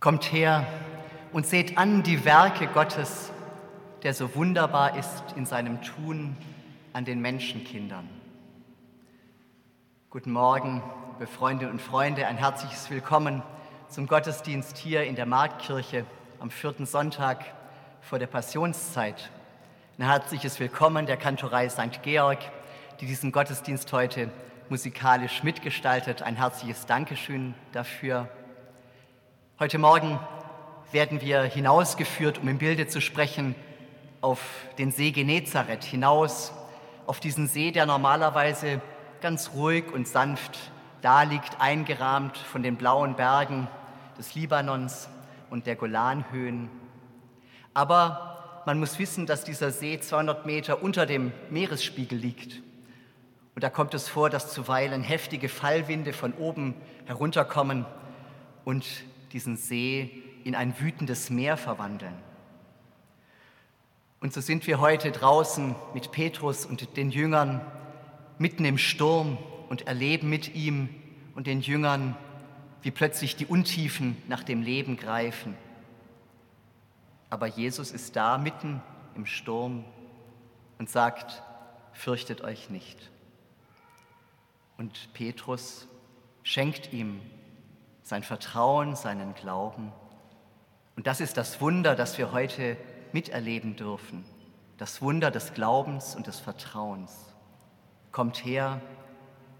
Kommt her und seht an die Werke Gottes, der so wunderbar ist in seinem Tun an den Menschenkindern. Guten Morgen, liebe Freundinnen und Freunde, ein herzliches Willkommen zum Gottesdienst hier in der Marktkirche am vierten Sonntag vor der Passionszeit. Ein herzliches Willkommen der Kantorei St. Georg, die diesen Gottesdienst heute musikalisch mitgestaltet. Ein herzliches Dankeschön dafür. Heute Morgen werden wir hinausgeführt, um im Bilde zu sprechen, auf den See Genezareth hinaus, auf diesen See, der normalerweise ganz ruhig und sanft da liegt, eingerahmt von den blauen Bergen des Libanons und der Golanhöhen. Aber man muss wissen, dass dieser See 200 Meter unter dem Meeresspiegel liegt. Und da kommt es vor, dass zuweilen heftige Fallwinde von oben herunterkommen und diesen See in ein wütendes Meer verwandeln. Und so sind wir heute draußen mit Petrus und den Jüngern mitten im Sturm und erleben mit ihm und den Jüngern, wie plötzlich die Untiefen nach dem Leben greifen. Aber Jesus ist da mitten im Sturm und sagt, fürchtet euch nicht. Und Petrus schenkt ihm sein Vertrauen, seinen Glauben. Und das ist das Wunder, das wir heute miterleben dürfen. Das Wunder des Glaubens und des Vertrauens. Kommt her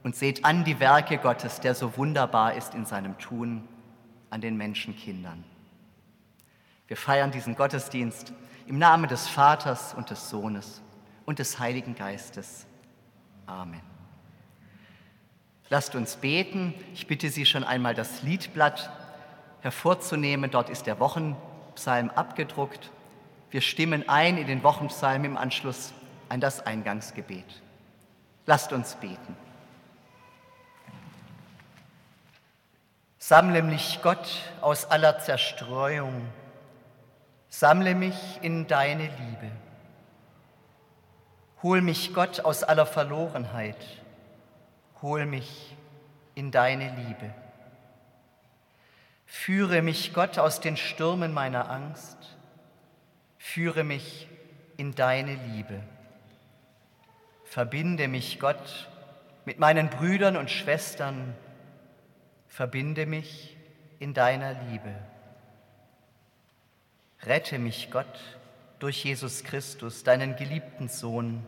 und seht an die Werke Gottes, der so wunderbar ist in seinem Tun an den Menschenkindern. Wir feiern diesen Gottesdienst im Namen des Vaters und des Sohnes und des Heiligen Geistes. Amen. Lasst uns beten. Ich bitte Sie schon einmal das Liedblatt hervorzunehmen. Dort ist der Wochenpsalm abgedruckt. Wir stimmen ein in den Wochenpsalm im Anschluss an das Eingangsgebet. Lasst uns beten. Sammle mich, Gott, aus aller Zerstreuung. Sammle mich in deine Liebe. Hol mich, Gott, aus aller Verlorenheit hol mich in deine Liebe. Führe mich, Gott, aus den Stürmen meiner Angst, führe mich in deine Liebe. Verbinde mich, Gott, mit meinen Brüdern und Schwestern, verbinde mich in deiner Liebe. Rette mich, Gott, durch Jesus Christus, deinen geliebten Sohn,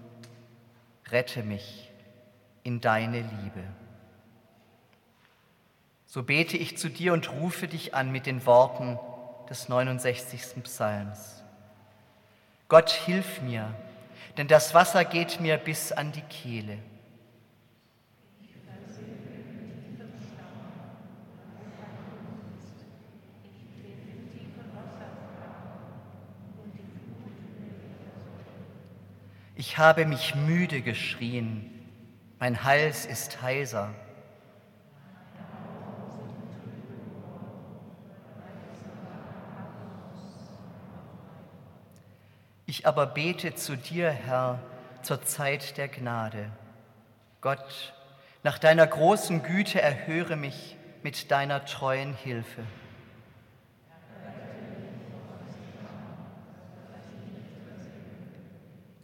rette mich in deine Liebe. So bete ich zu dir und rufe dich an mit den Worten des 69. Psalms. Gott, hilf mir, denn das Wasser geht mir bis an die Kehle. Ich habe mich müde geschrien, mein Hals ist heiser. Ich aber bete zu dir, Herr, zur Zeit der Gnade. Gott, nach deiner großen Güte erhöre mich mit deiner treuen Hilfe.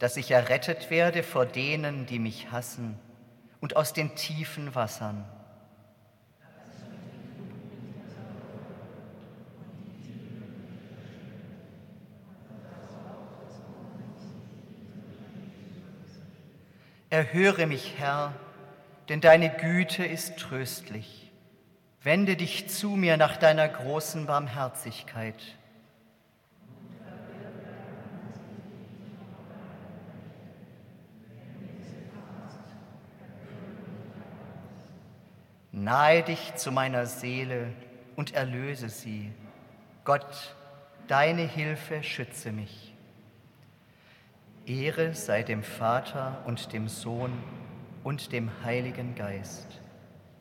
Dass ich errettet werde vor denen, die mich hassen und aus den tiefen Wassern. Erhöre mich, Herr, denn deine Güte ist tröstlich. Wende dich zu mir nach deiner großen Barmherzigkeit. Nahe dich zu meiner Seele und erlöse sie. Gott, deine Hilfe schütze mich. Ehre sei dem Vater und dem Sohn und dem Heiligen Geist,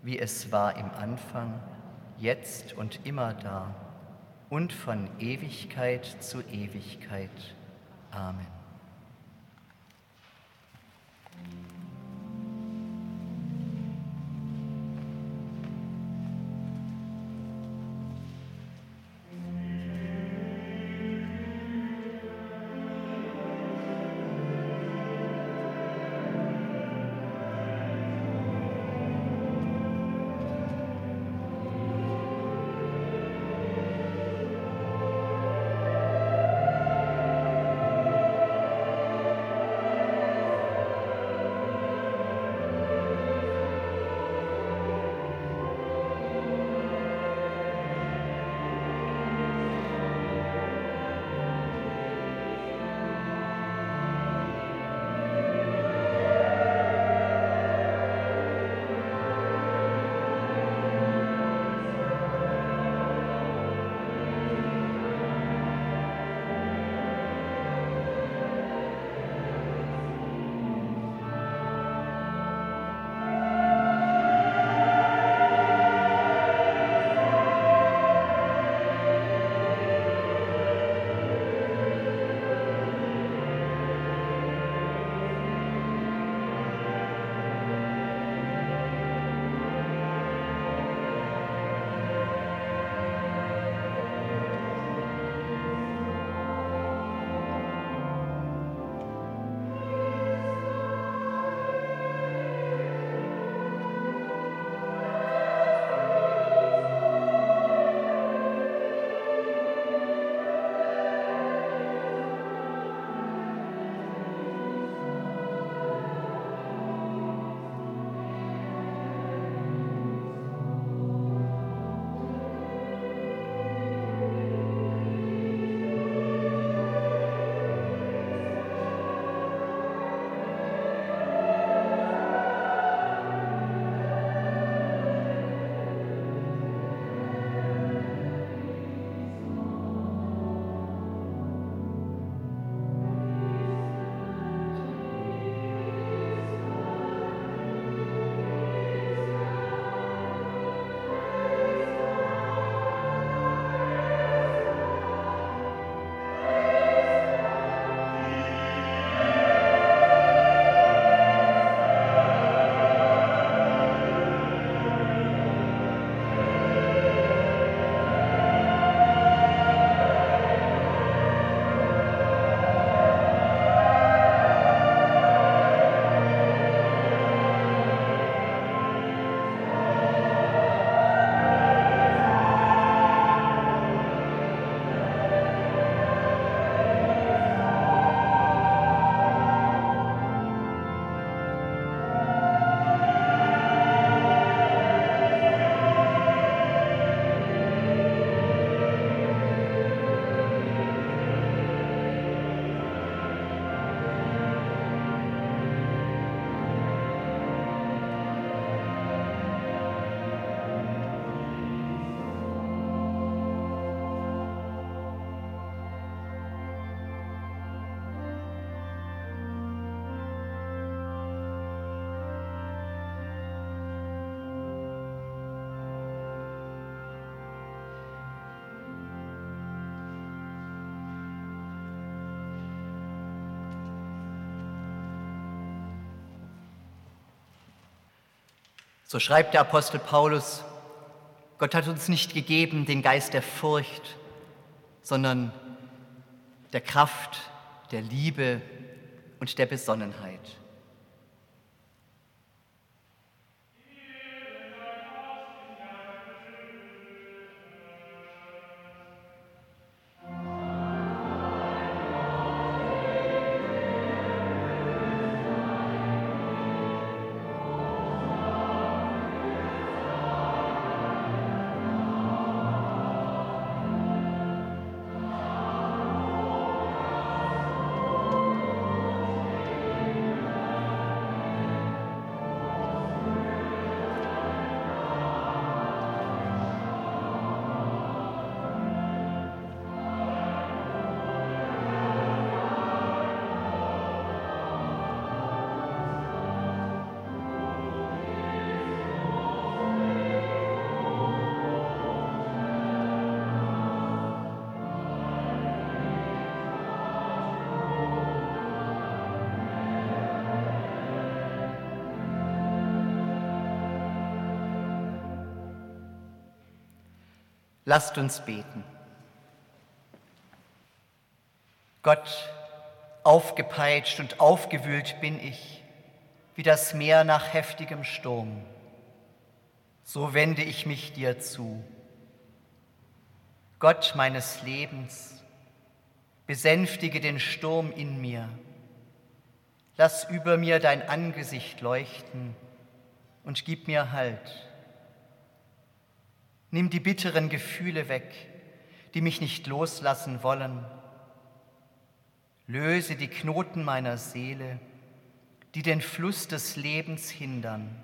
wie es war im Anfang, jetzt und immer da und von Ewigkeit zu Ewigkeit. Amen. So schreibt der Apostel Paulus, Gott hat uns nicht gegeben den Geist der Furcht, sondern der Kraft, der Liebe und der Besonnenheit. Lasst uns beten. Gott, aufgepeitscht und aufgewühlt bin ich, wie das Meer nach heftigem Sturm. So wende ich mich dir zu. Gott meines Lebens, besänftige den Sturm in mir. Lass über mir dein Angesicht leuchten und gib mir Halt. Nimm die bitteren Gefühle weg, die mich nicht loslassen wollen. Löse die Knoten meiner Seele, die den Fluss des Lebens hindern.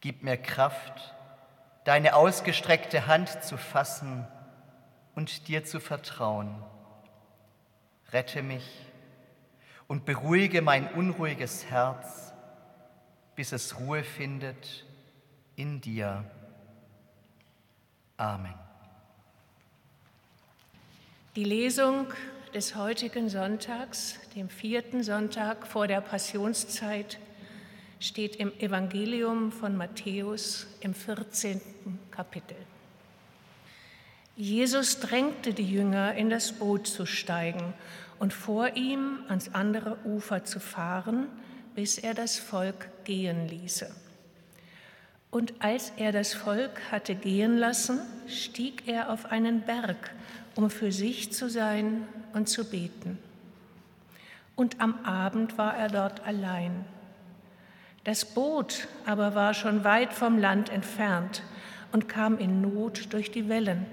Gib mir Kraft, deine ausgestreckte Hand zu fassen und dir zu vertrauen. Rette mich und beruhige mein unruhiges Herz, bis es Ruhe findet in dir. Amen. Die Lesung des heutigen Sonntags, dem vierten Sonntag vor der Passionszeit, steht im Evangelium von Matthäus im 14. Kapitel. Jesus drängte die Jünger, in das Boot zu steigen und vor ihm ans andere Ufer zu fahren, bis er das Volk gehen ließe. Und als er das Volk hatte gehen lassen, stieg er auf einen Berg, um für sich zu sein und zu beten. Und am Abend war er dort allein. Das Boot aber war schon weit vom Land entfernt und kam in Not durch die Wellen,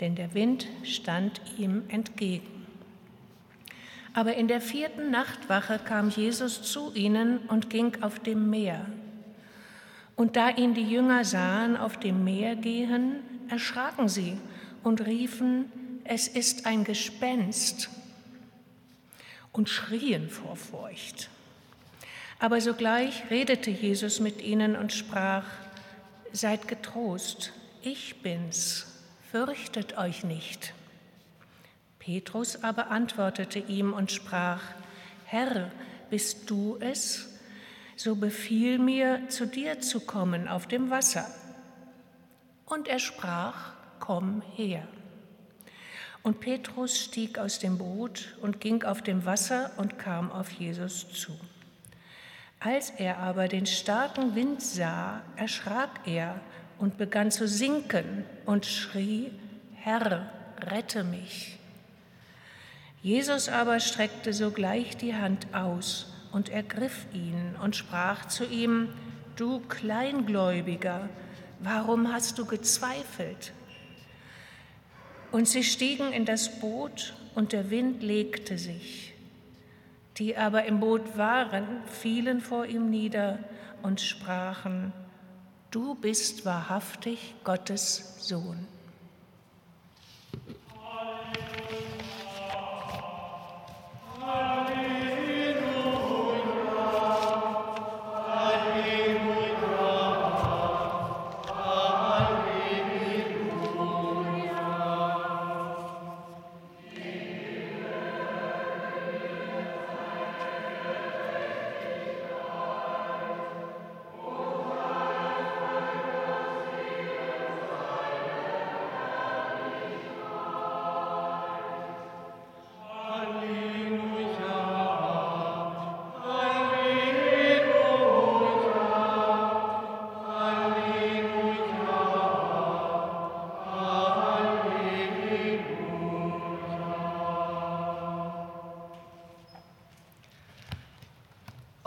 denn der Wind stand ihm entgegen. Aber in der vierten Nachtwache kam Jesus zu ihnen und ging auf dem Meer. Und da ihn die Jünger sahen auf dem Meer gehen, erschraken sie und riefen, es ist ein Gespenst und schrien vor Furcht. Aber sogleich redete Jesus mit ihnen und sprach, Seid getrost, ich bin's, fürchtet euch nicht. Petrus aber antwortete ihm und sprach, Herr, bist du es? So befiehl mir, zu dir zu kommen auf dem Wasser. Und er sprach, komm her. Und Petrus stieg aus dem Boot und ging auf dem Wasser und kam auf Jesus zu. Als er aber den starken Wind sah, erschrak er und begann zu sinken und schrie, Herr, rette mich. Jesus aber streckte sogleich die Hand aus und ergriff ihn und sprach zu ihm, Du Kleingläubiger, warum hast du gezweifelt? Und sie stiegen in das Boot und der Wind legte sich. Die aber im Boot waren, fielen vor ihm nieder und sprachen, Du bist wahrhaftig Gottes Sohn.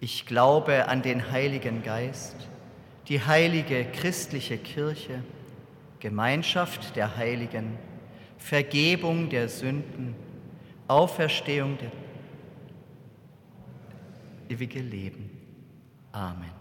Ich glaube an den Heiligen Geist, die heilige christliche Kirche, Gemeinschaft der Heiligen, Vergebung der Sünden, Auferstehung der ewige Leben. Amen.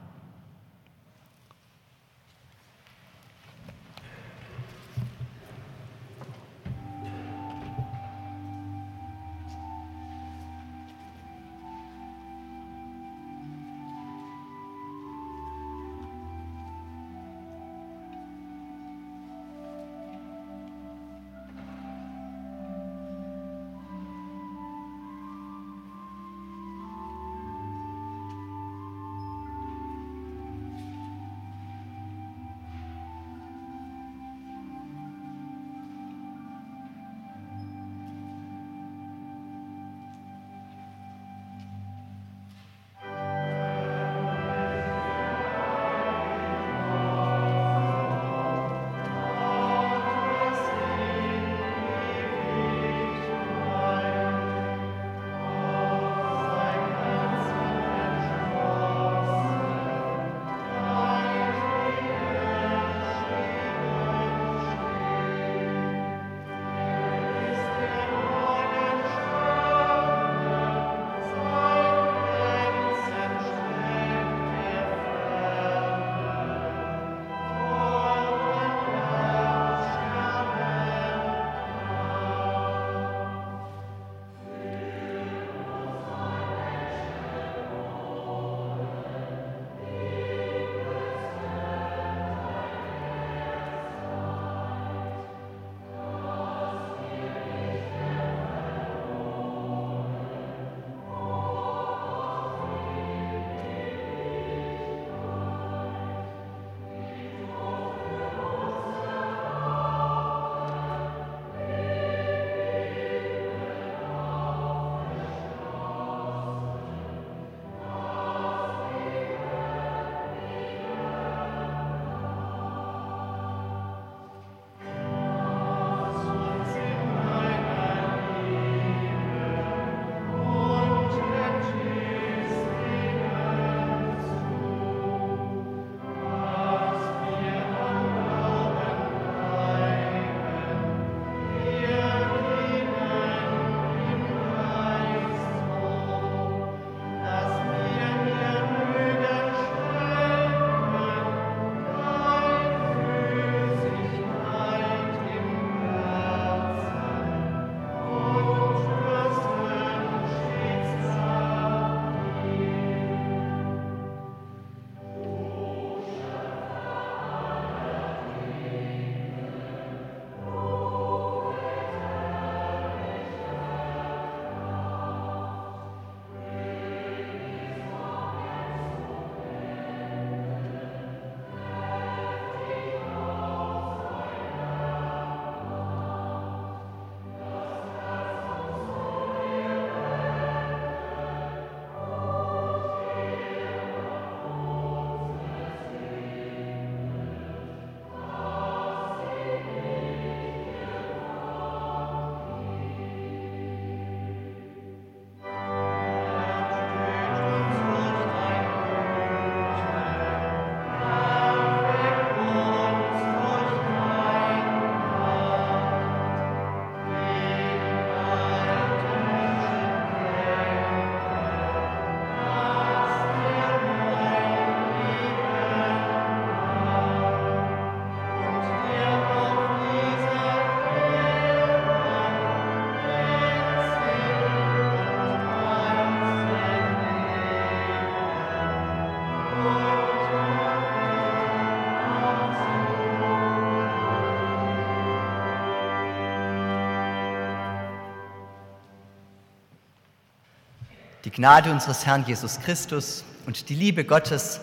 Gnade unseres Herrn Jesus Christus und die Liebe Gottes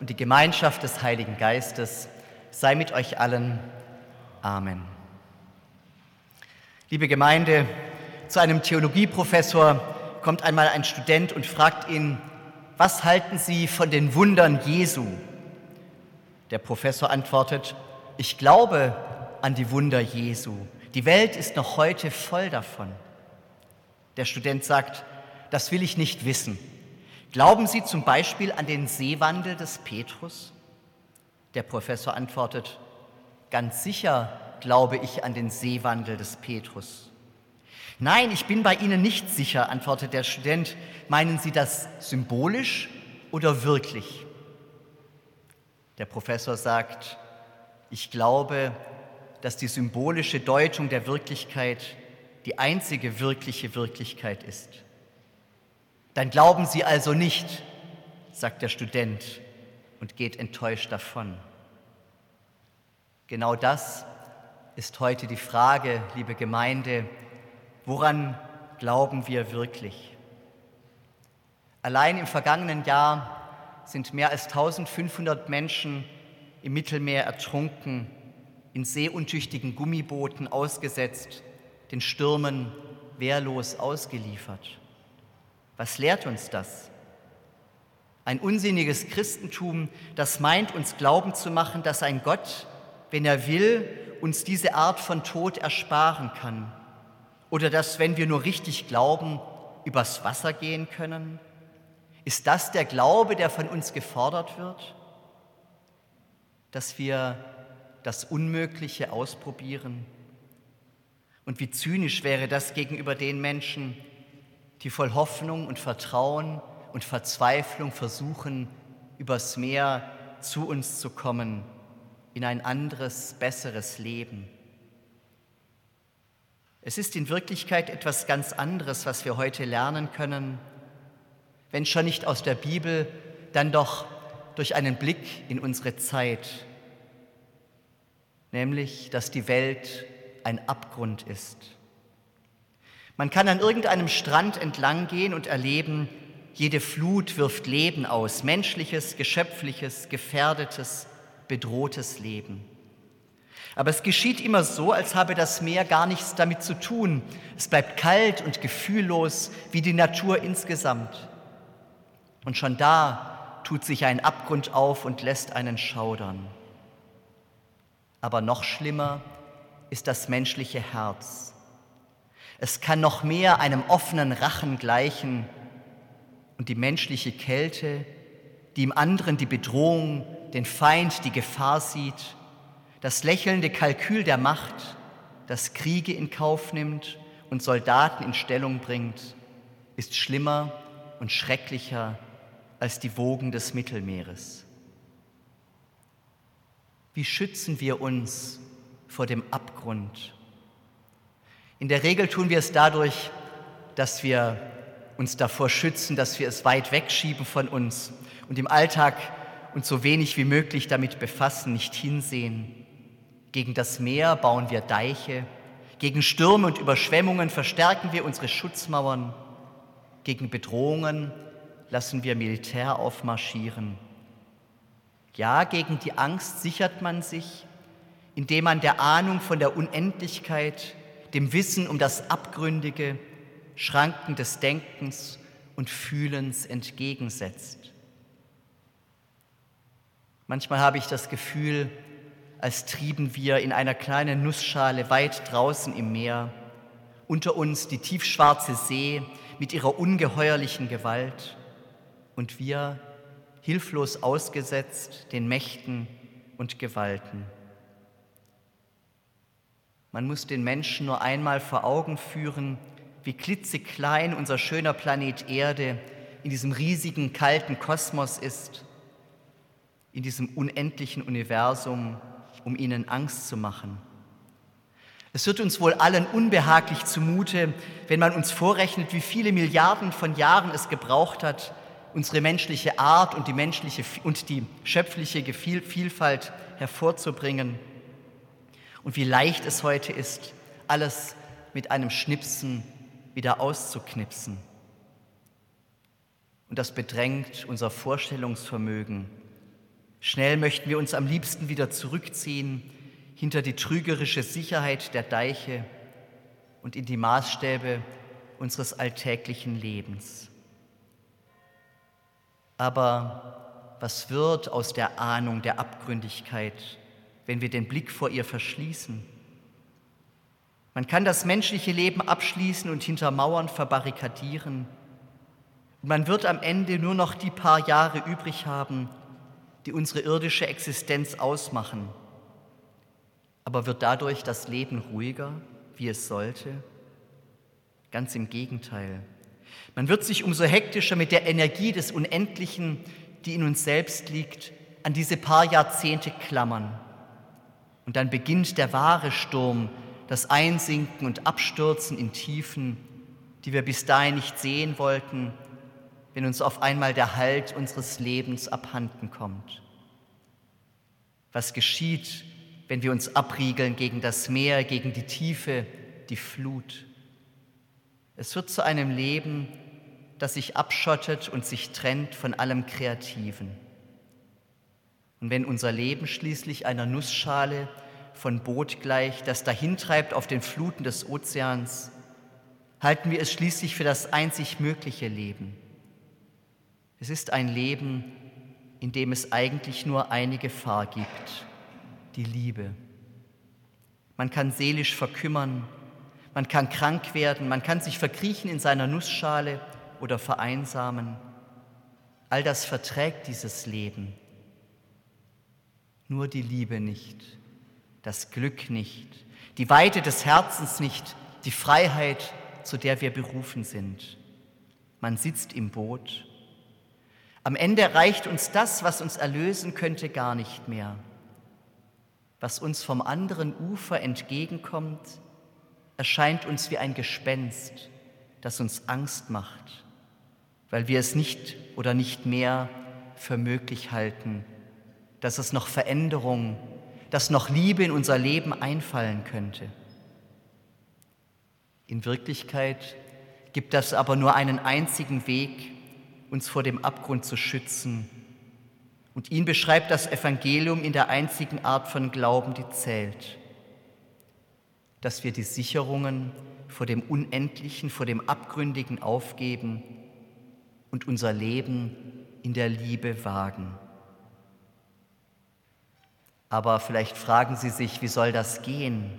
und die Gemeinschaft des Heiligen Geistes sei mit euch allen. Amen. Liebe Gemeinde, zu einem Theologieprofessor kommt einmal ein Student und fragt ihn, was halten Sie von den Wundern Jesu? Der Professor antwortet, ich glaube an die Wunder Jesu. Die Welt ist noch heute voll davon. Der Student sagt, das will ich nicht wissen. Glauben Sie zum Beispiel an den Seewandel des Petrus? Der Professor antwortet, ganz sicher glaube ich an den Seewandel des Petrus. Nein, ich bin bei Ihnen nicht sicher, antwortet der Student. Meinen Sie das symbolisch oder wirklich? Der Professor sagt, ich glaube, dass die symbolische Deutung der Wirklichkeit die einzige wirkliche Wirklichkeit ist. Dann glauben Sie also nicht, sagt der Student und geht enttäuscht davon. Genau das ist heute die Frage, liebe Gemeinde, woran glauben wir wirklich? Allein im vergangenen Jahr sind mehr als 1500 Menschen im Mittelmeer ertrunken, in seeuntüchtigen Gummibooten ausgesetzt den Stürmen wehrlos ausgeliefert. Was lehrt uns das? Ein unsinniges Christentum, das meint, uns glauben zu machen, dass ein Gott, wenn er will, uns diese Art von Tod ersparen kann. Oder dass, wenn wir nur richtig glauben, übers Wasser gehen können. Ist das der Glaube, der von uns gefordert wird? Dass wir das Unmögliche ausprobieren? Und wie zynisch wäre das gegenüber den Menschen, die voll Hoffnung und Vertrauen und Verzweiflung versuchen, übers Meer zu uns zu kommen, in ein anderes, besseres Leben. Es ist in Wirklichkeit etwas ganz anderes, was wir heute lernen können, wenn schon nicht aus der Bibel, dann doch durch einen Blick in unsere Zeit, nämlich dass die Welt ein Abgrund ist. Man kann an irgendeinem Strand entlang gehen und erleben, jede Flut wirft Leben aus, menschliches, geschöpfliches, gefährdetes, bedrohtes Leben. Aber es geschieht immer so, als habe das Meer gar nichts damit zu tun. Es bleibt kalt und gefühllos wie die Natur insgesamt. Und schon da tut sich ein Abgrund auf und lässt einen schaudern. Aber noch schlimmer ist das menschliche Herz. Es kann noch mehr einem offenen Rachen gleichen und die menschliche Kälte, die im anderen die Bedrohung, den Feind, die Gefahr sieht, das lächelnde Kalkül der Macht, das Kriege in Kauf nimmt und Soldaten in Stellung bringt, ist schlimmer und schrecklicher als die Wogen des Mittelmeeres. Wie schützen wir uns vor dem Abgrund. In der Regel tun wir es dadurch, dass wir uns davor schützen, dass wir es weit wegschieben von uns und im Alltag uns so wenig wie möglich damit befassen, nicht hinsehen. Gegen das Meer bauen wir Deiche, gegen Stürme und Überschwemmungen verstärken wir unsere Schutzmauern, gegen Bedrohungen lassen wir Militär aufmarschieren. Ja, gegen die Angst sichert man sich indem man der Ahnung von der Unendlichkeit, dem Wissen um das Abgründige, Schranken des Denkens und Fühlens entgegensetzt. Manchmal habe ich das Gefühl, als trieben wir in einer kleinen Nussschale weit draußen im Meer, unter uns die tiefschwarze See mit ihrer ungeheuerlichen Gewalt und wir hilflos ausgesetzt den Mächten und Gewalten. Man muss den Menschen nur einmal vor Augen führen, wie klitzeklein unser schöner Planet Erde in diesem riesigen, kalten Kosmos ist, in diesem unendlichen Universum, um ihnen Angst zu machen. Es wird uns wohl allen unbehaglich zumute, wenn man uns vorrechnet, wie viele Milliarden von Jahren es gebraucht hat, unsere menschliche Art und die menschliche und die schöpfliche Vielfalt hervorzubringen und wie leicht es heute ist, alles mit einem Schnipsen wieder auszuknipsen. und das bedrängt unser Vorstellungsvermögen. Schnell möchten wir uns am liebsten wieder zurückziehen hinter die trügerische Sicherheit der Deiche und in die Maßstäbe unseres alltäglichen Lebens. Aber was wird aus der Ahnung der Abgründigkeit, wenn wir den Blick vor ihr verschließen? Man kann das menschliche Leben abschließen und hinter Mauern verbarrikadieren. Und man wird am Ende nur noch die paar Jahre übrig haben, die unsere irdische Existenz ausmachen. Aber wird dadurch das Leben ruhiger, wie es sollte? Ganz im Gegenteil. Man wird sich umso hektischer mit der Energie des Unendlichen, die in uns selbst liegt, an diese paar Jahrzehnte klammern. Und dann beginnt der wahre Sturm, das Einsinken und Abstürzen in Tiefen, die wir bis dahin nicht sehen wollten, wenn uns auf einmal der Halt unseres Lebens abhanden kommt. Was geschieht, wenn wir uns abriegeln gegen das Meer, gegen die Tiefe, die Flut? Es wird zu einem Leben, das sich abschottet und sich trennt von allem Kreativen. Und wenn unser Leben schließlich einer Nussschale von Boot gleich, das dahintreibt auf den Fluten des Ozeans, halten wir es schließlich für das einzig mögliche Leben. Es ist ein Leben, in dem es eigentlich nur eine Gefahr gibt, die Liebe. Man kann seelisch verkümmern, man kann krank werden, man kann sich verkriechen in seiner Nussschale oder vereinsamen. All das verträgt dieses Leben. Nur die Liebe nicht das Glück nicht, die Weite des Herzens nicht, die Freiheit, zu der wir berufen sind. Man sitzt im Boot. Am Ende reicht uns das, was uns erlösen könnte, gar nicht mehr. Was uns vom anderen Ufer entgegenkommt, erscheint uns wie ein Gespenst, das uns Angst macht, weil wir es nicht oder nicht mehr für möglich halten, dass es noch Veränderung dass noch Liebe in unser Leben einfallen könnte. In Wirklichkeit gibt es aber nur einen einzigen Weg, uns vor dem Abgrund zu schützen. Und ihn beschreibt das Evangelium in der einzigen Art von Glauben, die zählt. Dass wir die Sicherungen vor dem Unendlichen, vor dem Abgründigen aufgeben und unser Leben in der Liebe wagen. Aber vielleicht fragen Sie sich, wie soll das gehen?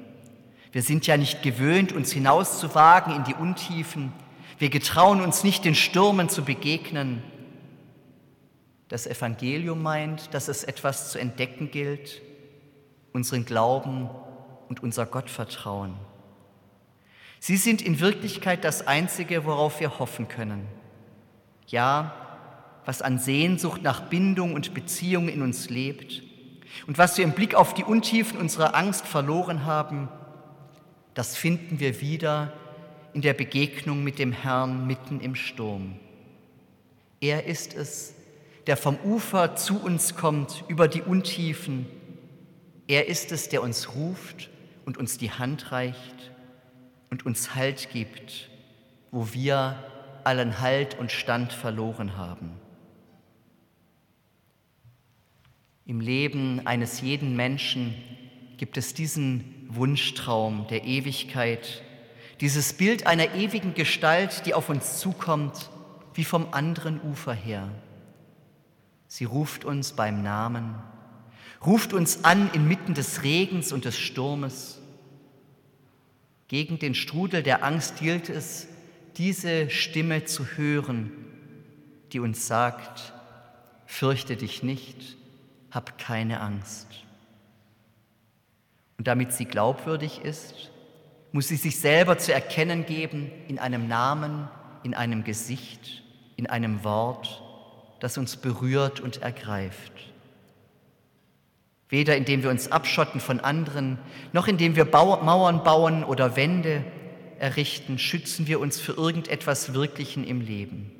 Wir sind ja nicht gewöhnt, uns hinauszuwagen in die Untiefen. Wir getrauen uns nicht, den Stürmen zu begegnen. Das Evangelium meint, dass es etwas zu entdecken gilt, unseren Glauben und unser Gottvertrauen. Sie sind in Wirklichkeit das Einzige, worauf wir hoffen können. Ja, was an Sehnsucht nach Bindung und Beziehung in uns lebt und was wir im Blick auf die Untiefen unserer Angst verloren haben, das finden wir wieder in der Begegnung mit dem Herrn mitten im Sturm. Er ist es, der vom Ufer zu uns kommt, über die Untiefen. Er ist es, der uns ruft und uns die Hand reicht und uns Halt gibt, wo wir allen Halt und Stand verloren haben. Im Leben eines jeden Menschen gibt es diesen Wunschtraum der Ewigkeit, dieses Bild einer ewigen Gestalt, die auf uns zukommt, wie vom anderen Ufer her. Sie ruft uns beim Namen, ruft uns an inmitten des Regens und des Sturmes. Gegen den Strudel der Angst gilt es, diese Stimme zu hören, die uns sagt, fürchte dich nicht, hab keine Angst. Und damit sie glaubwürdig ist, muss sie sich selber zu erkennen geben in einem Namen, in einem Gesicht, in einem Wort, das uns berührt und ergreift. Weder indem wir uns abschotten von anderen, noch indem wir Mauern bauen oder Wände errichten, schützen wir uns für irgendetwas Wirklichen im Leben.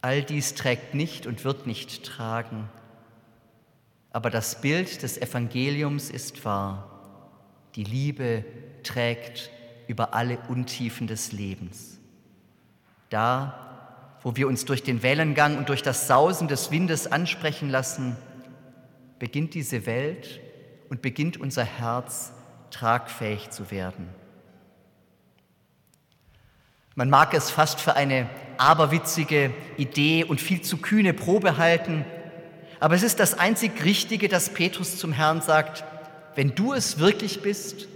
All dies trägt nicht und wird nicht tragen, aber das Bild des Evangeliums ist wahr. Die Liebe trägt über alle Untiefen des Lebens. Da, wo wir uns durch den Wellengang und durch das Sausen des Windes ansprechen lassen, beginnt diese Welt und beginnt unser Herz tragfähig zu werden. Man mag es fast für eine aberwitzige Idee und viel zu kühne Probe halten, aber es ist das einzig Richtige, dass Petrus zum Herrn sagt, wenn du es wirklich bist,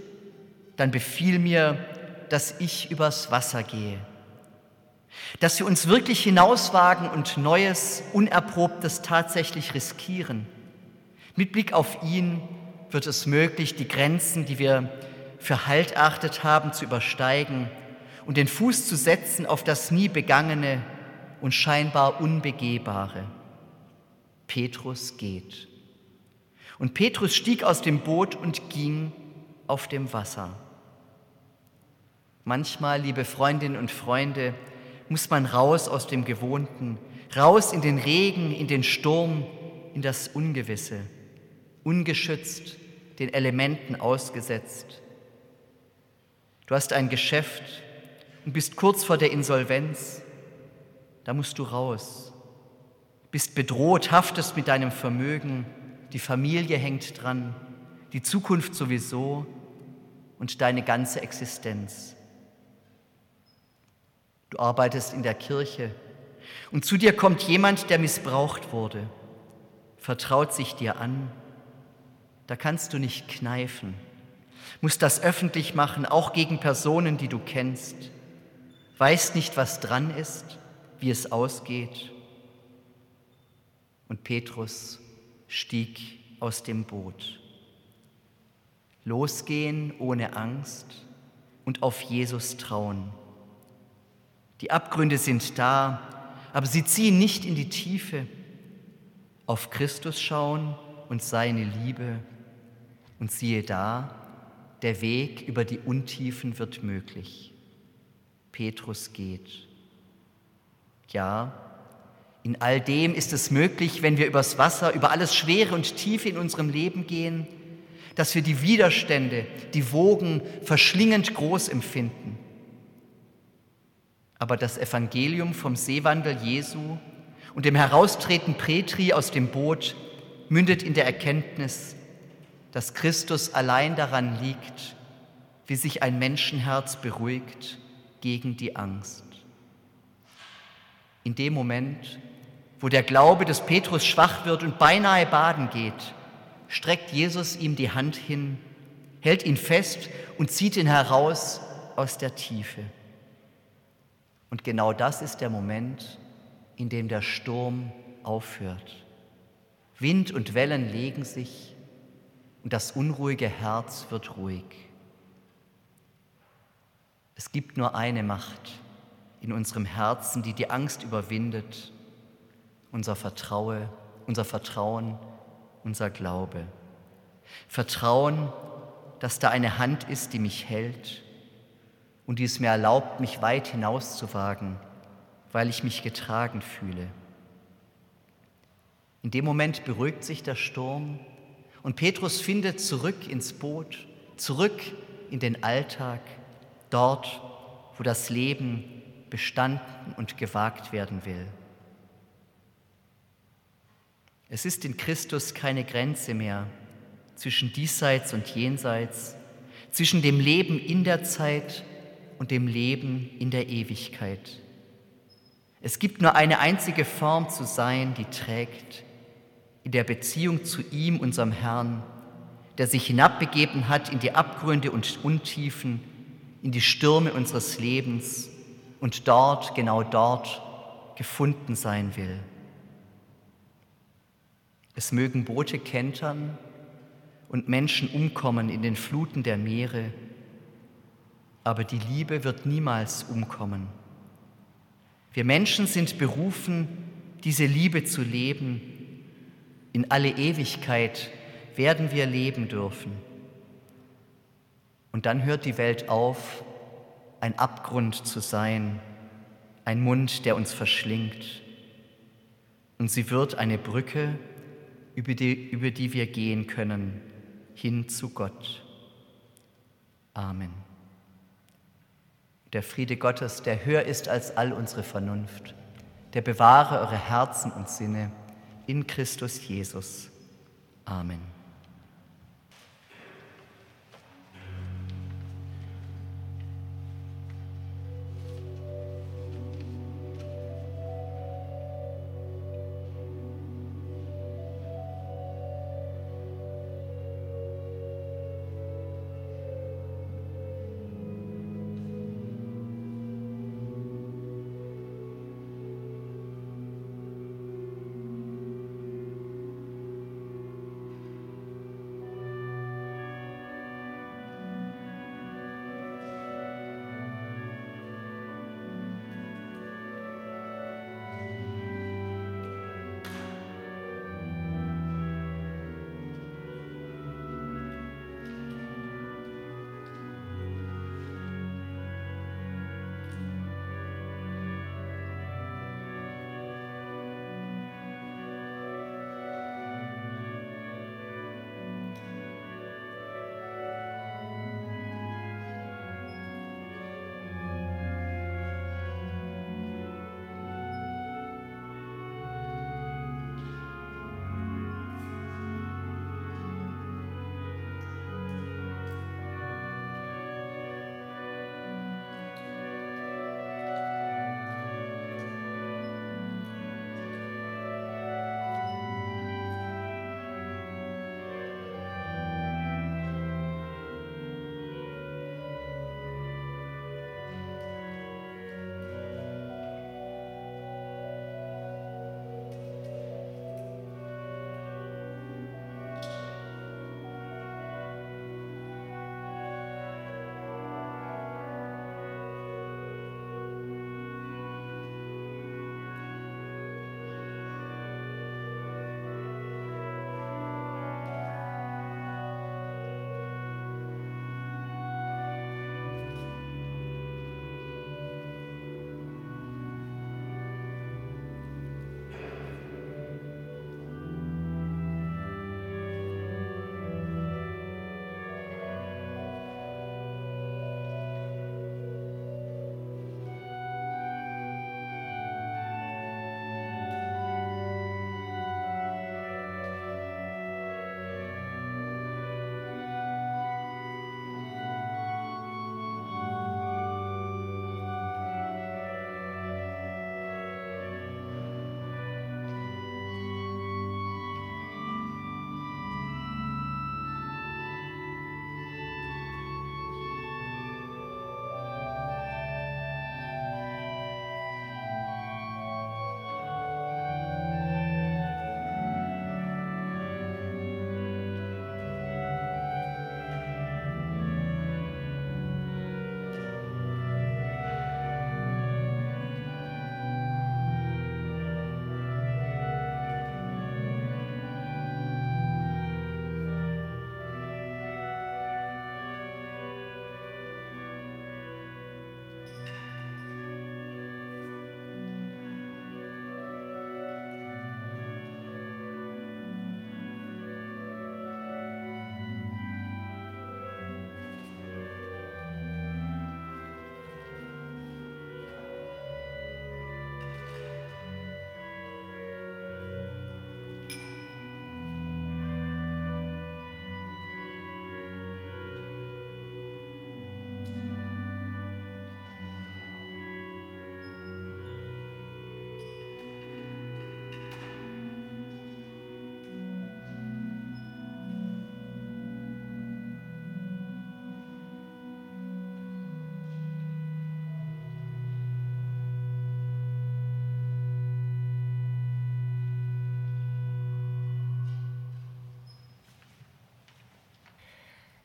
dann befiehl mir, dass ich übers Wasser gehe. Dass wir uns wirklich hinauswagen und Neues, Unerprobtes tatsächlich riskieren. Mit Blick auf ihn wird es möglich, die Grenzen, die wir für Halt erachtet haben, zu übersteigen und den Fuß zu setzen auf das nie Begangene und scheinbar Unbegehbare. Petrus geht. Und Petrus stieg aus dem Boot und ging auf dem Wasser. Manchmal, liebe Freundinnen und Freunde, muss man raus aus dem Gewohnten, raus in den Regen, in den Sturm, in das Ungewisse, ungeschützt, den Elementen ausgesetzt. Du hast ein Geschäft und bist kurz vor der Insolvenz, da musst du raus. Bist bedroht, haftest mit deinem Vermögen, die Familie hängt dran, die Zukunft sowieso und deine ganze Existenz. Du arbeitest in der Kirche und zu dir kommt jemand, der missbraucht wurde, vertraut sich dir an. Da kannst du nicht kneifen, musst das öffentlich machen, auch gegen Personen, die du kennst, weißt nicht, was dran ist, wie es ausgeht. Und Petrus stieg aus dem Boot. Losgehen ohne Angst und auf Jesus trauen. Die Abgründe sind da, aber sie ziehen nicht in die Tiefe. Auf Christus schauen und seine Liebe. Und siehe da, der Weg über die Untiefen wird möglich. Petrus geht. Ja, in all dem ist es möglich, wenn wir übers Wasser, über alles Schwere und Tiefe in unserem Leben gehen, dass wir die Widerstände, die Wogen verschlingend groß empfinden aber das Evangelium vom Seewandel Jesu und dem Heraustreten Petri aus dem Boot mündet in der Erkenntnis, dass Christus allein daran liegt, wie sich ein Menschenherz beruhigt gegen die Angst. In dem Moment, wo der Glaube des Petrus schwach wird und beinahe baden geht, streckt Jesus ihm die Hand hin, hält ihn fest und zieht ihn heraus aus der Tiefe. Und genau das ist der Moment, in dem der Sturm aufhört. Wind und Wellen legen sich und das unruhige Herz wird ruhig. Es gibt nur eine Macht in unserem Herzen, die die Angst überwindet, unser Vertraue, unser Vertrauen, unser Glaube. Vertrauen, dass da eine Hand ist, die mich hält und die es mir erlaubt, mich weit hinauszuwagen, weil ich mich getragen fühle. In dem Moment beruhigt sich der Sturm und Petrus findet zurück ins Boot, zurück in den Alltag, dort, wo das Leben bestanden und gewagt werden will. Es ist in Christus keine Grenze mehr zwischen diesseits und jenseits, zwischen dem Leben in der Zeit und dem Leben in der Ewigkeit. Es gibt nur eine einzige Form zu sein, die trägt, in der Beziehung zu ihm, unserem Herrn, der sich hinabbegeben hat in die Abgründe und Untiefen, in die Stürme unseres Lebens und dort, genau dort, gefunden sein will. Es mögen Boote kentern und Menschen umkommen in den Fluten der Meere, aber die Liebe wird niemals umkommen. Wir Menschen sind berufen, diese Liebe zu leben. In alle Ewigkeit werden wir leben dürfen. Und dann hört die Welt auf, ein Abgrund zu sein, ein Mund, der uns verschlingt. Und sie wird eine Brücke, über die, über die wir gehen können, hin zu Gott. Amen. Der Friede Gottes, der höher ist als all unsere Vernunft, der bewahre eure Herzen und Sinne in Christus Jesus. Amen.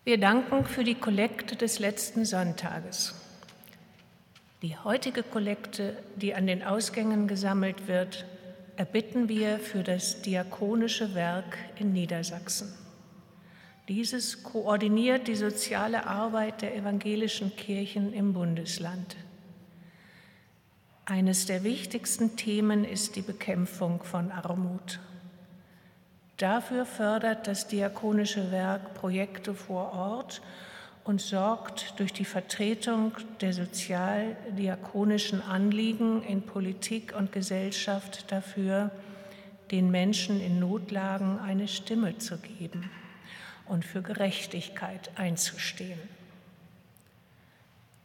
Wir danken für die Kollekte des letzten Sonntages. Die heutige Kollekte, die an den Ausgängen gesammelt wird, erbitten wir für das diakonische Werk in Niedersachsen. Dieses koordiniert die soziale Arbeit der evangelischen Kirchen im Bundesland. Eines der wichtigsten Themen ist die Bekämpfung von Armut. Dafür fördert das Diakonische Werk Projekte vor Ort und sorgt durch die Vertretung der sozialdiakonischen Anliegen in Politik und Gesellschaft dafür, den Menschen in Notlagen eine Stimme zu geben und für Gerechtigkeit einzustehen.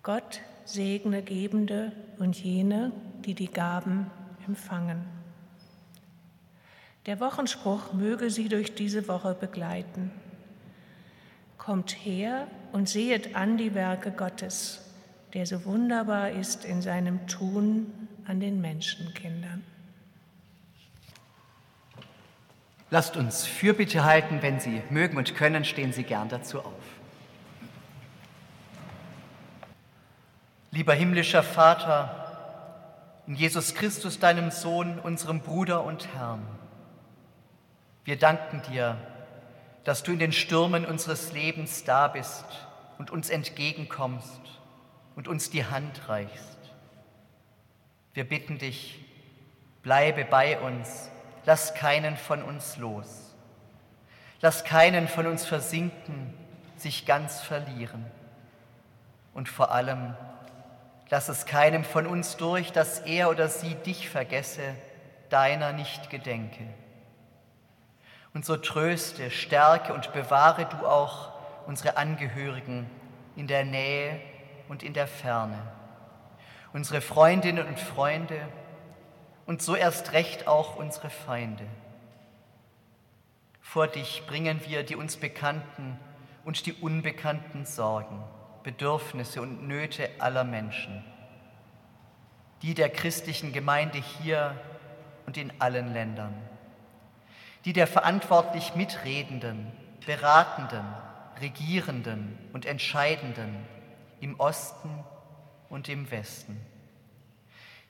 Gott segne Gebende und jene, die die Gaben empfangen. Der Wochenspruch möge Sie durch diese Woche begleiten. Kommt her und sehet an die Werke Gottes, der so wunderbar ist in seinem Tun an den Menschenkindern. Lasst uns Fürbitte halten, wenn Sie mögen und können, stehen Sie gern dazu auf. Lieber himmlischer Vater, in Jesus Christus, deinem Sohn, unserem Bruder und Herrn, wir danken dir dass du in den Stürmen unseres Lebens da bist und uns entgegenkommst und uns die Hand reichst. Wir bitten dich, bleibe bei uns, lass keinen von uns los. Lass keinen von uns versinken, sich ganz verlieren. Und vor allem, lass es keinem von uns durch, dass er oder sie dich vergesse, deiner nicht gedenke. Und so tröste, stärke und bewahre du auch unsere Angehörigen in der Nähe und in der Ferne, unsere Freundinnen und Freunde und so erst recht auch unsere Feinde. Vor dich bringen wir die uns bekannten und die unbekannten Sorgen, Bedürfnisse und Nöte aller Menschen, die der christlichen Gemeinde hier und in allen Ländern die der verantwortlich Mitredenden, Beratenden, Regierenden und Entscheidenden im Osten und im Westen,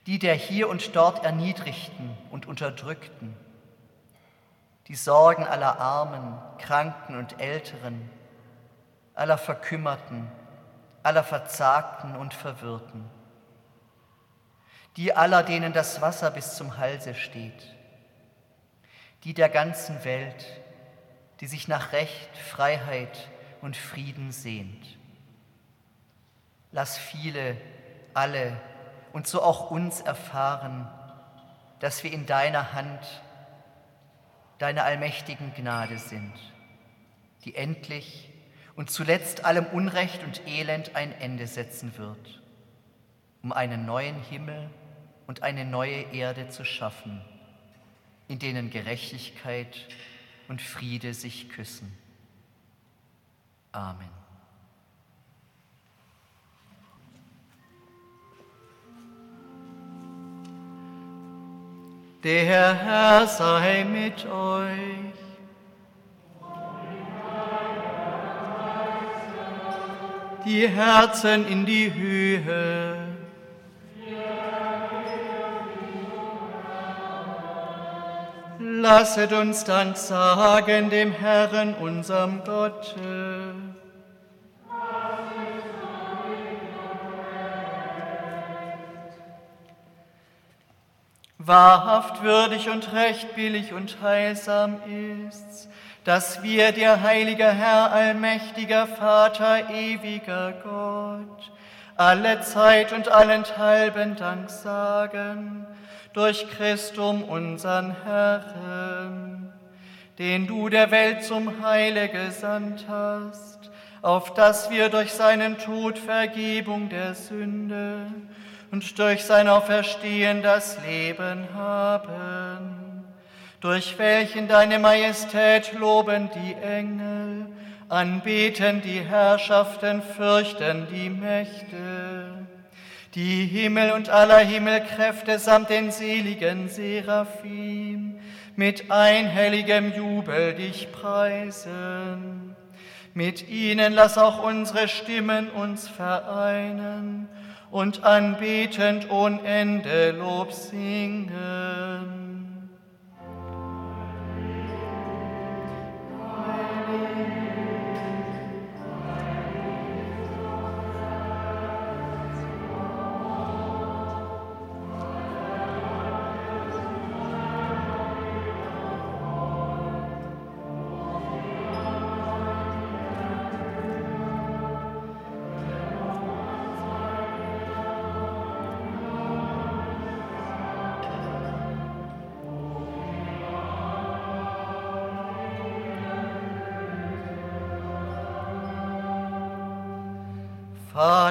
die der hier und dort Erniedrigten und Unterdrückten, die Sorgen aller Armen, Kranken und Älteren, aller Verkümmerten, aller Verzagten und Verwirrten, die aller, denen das Wasser bis zum Halse steht, die der ganzen Welt, die sich nach Recht, Freiheit und Frieden sehnt. Lass viele, alle und so auch uns erfahren, dass wir in deiner Hand, deiner allmächtigen Gnade sind, die endlich und zuletzt allem Unrecht und Elend ein Ende setzen wird, um einen neuen Himmel und eine neue Erde zu schaffen in denen Gerechtigkeit und Friede sich küssen. Amen. Der Herr sei mit euch. Die Herzen in die Höhe. Lasset uns Dank sagen dem Herrn, unserem Gott. Wahrhaft würdig und recht billig und heilsam ist's, dass wir dir, heiliger Herr, allmächtiger Vater, ewiger Gott, alle Zeit und allenthalben Dank sagen durch Christum unseren Herrn, den du der Welt zum Heile gesandt hast, auf dass wir durch seinen Tod Vergebung der Sünde und durch sein Auferstehen das Leben haben, durch welchen deine Majestät loben die Engel, anbeten die Herrschaften, fürchten die Mächte die Himmel und aller Himmelkräfte samt den seligen Seraphim mit einhelligem Jubel dich preisen. Mit ihnen lass auch unsere Stimmen uns vereinen und anbetend ohne Ende Lob singen.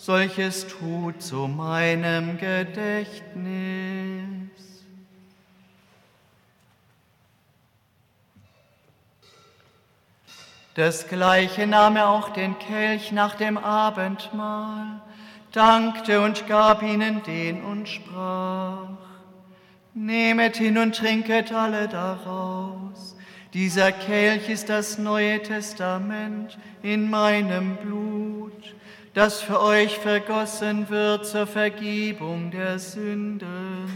solches tut zu meinem Gedächtnis. Desgleiche nahm er auch den Kelch nach dem Abendmahl, dankte und gab ihnen den und sprach, Nehmet hin und trinket alle daraus. Dieser Kelch ist das Neue Testament in meinem Blut das für euch vergossen wird zur Vergebung der Sünden.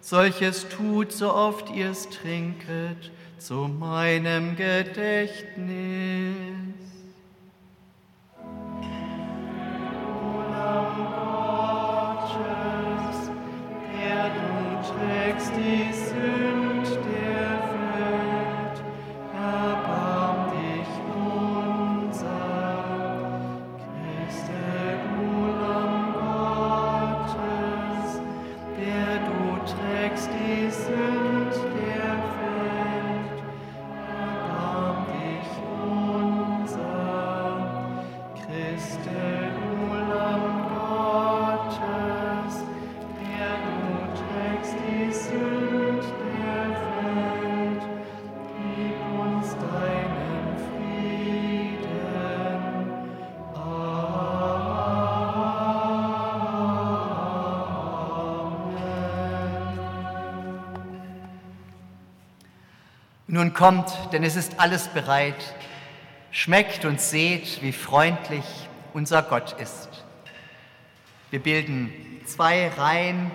Solches tut, so oft ihr es trinket, zu meinem Gedächtnis. Gottes, der du trägst die kommt, denn es ist alles bereit. Schmeckt und seht, wie freundlich unser Gott ist. Wir bilden zwei Reihen.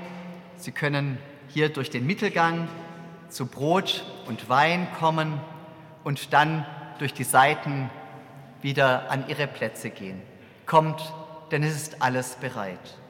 Sie können hier durch den Mittelgang zu Brot und Wein kommen und dann durch die Seiten wieder an ihre Plätze gehen. Kommt, denn es ist alles bereit.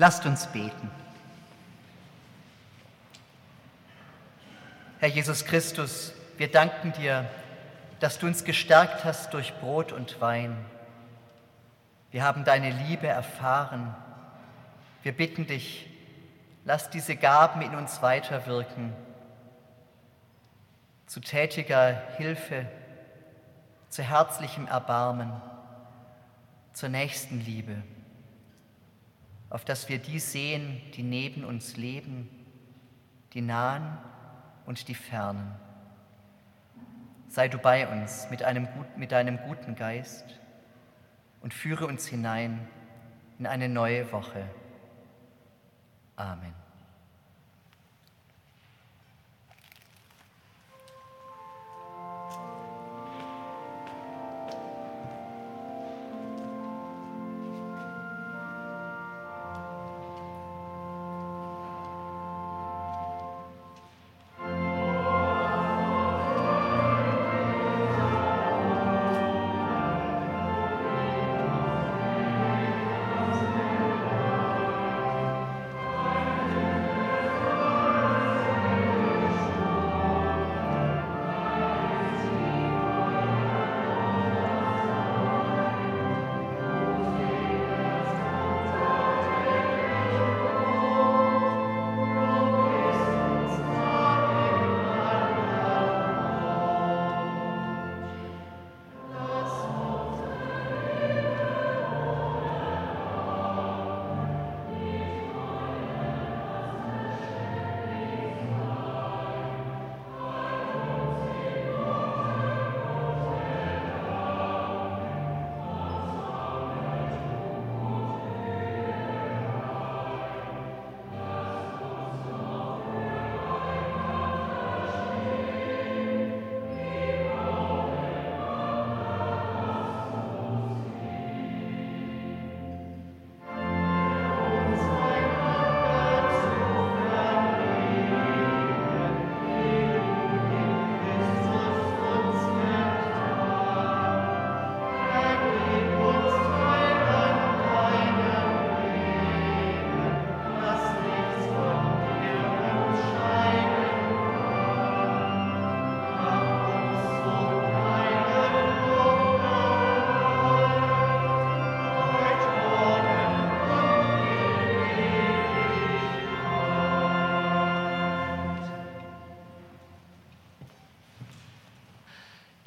Lasst uns beten. Herr Jesus Christus, wir danken dir, dass du uns gestärkt hast durch Brot und Wein. Wir haben deine Liebe erfahren. Wir bitten dich, lass diese Gaben in uns weiterwirken, zu tätiger Hilfe, zu herzlichem Erbarmen, zur nächsten Liebe auf dass wir die sehen, die neben uns leben, die nahen und die fernen. Sei du bei uns mit, einem, mit deinem guten Geist und führe uns hinein in eine neue Woche. Amen.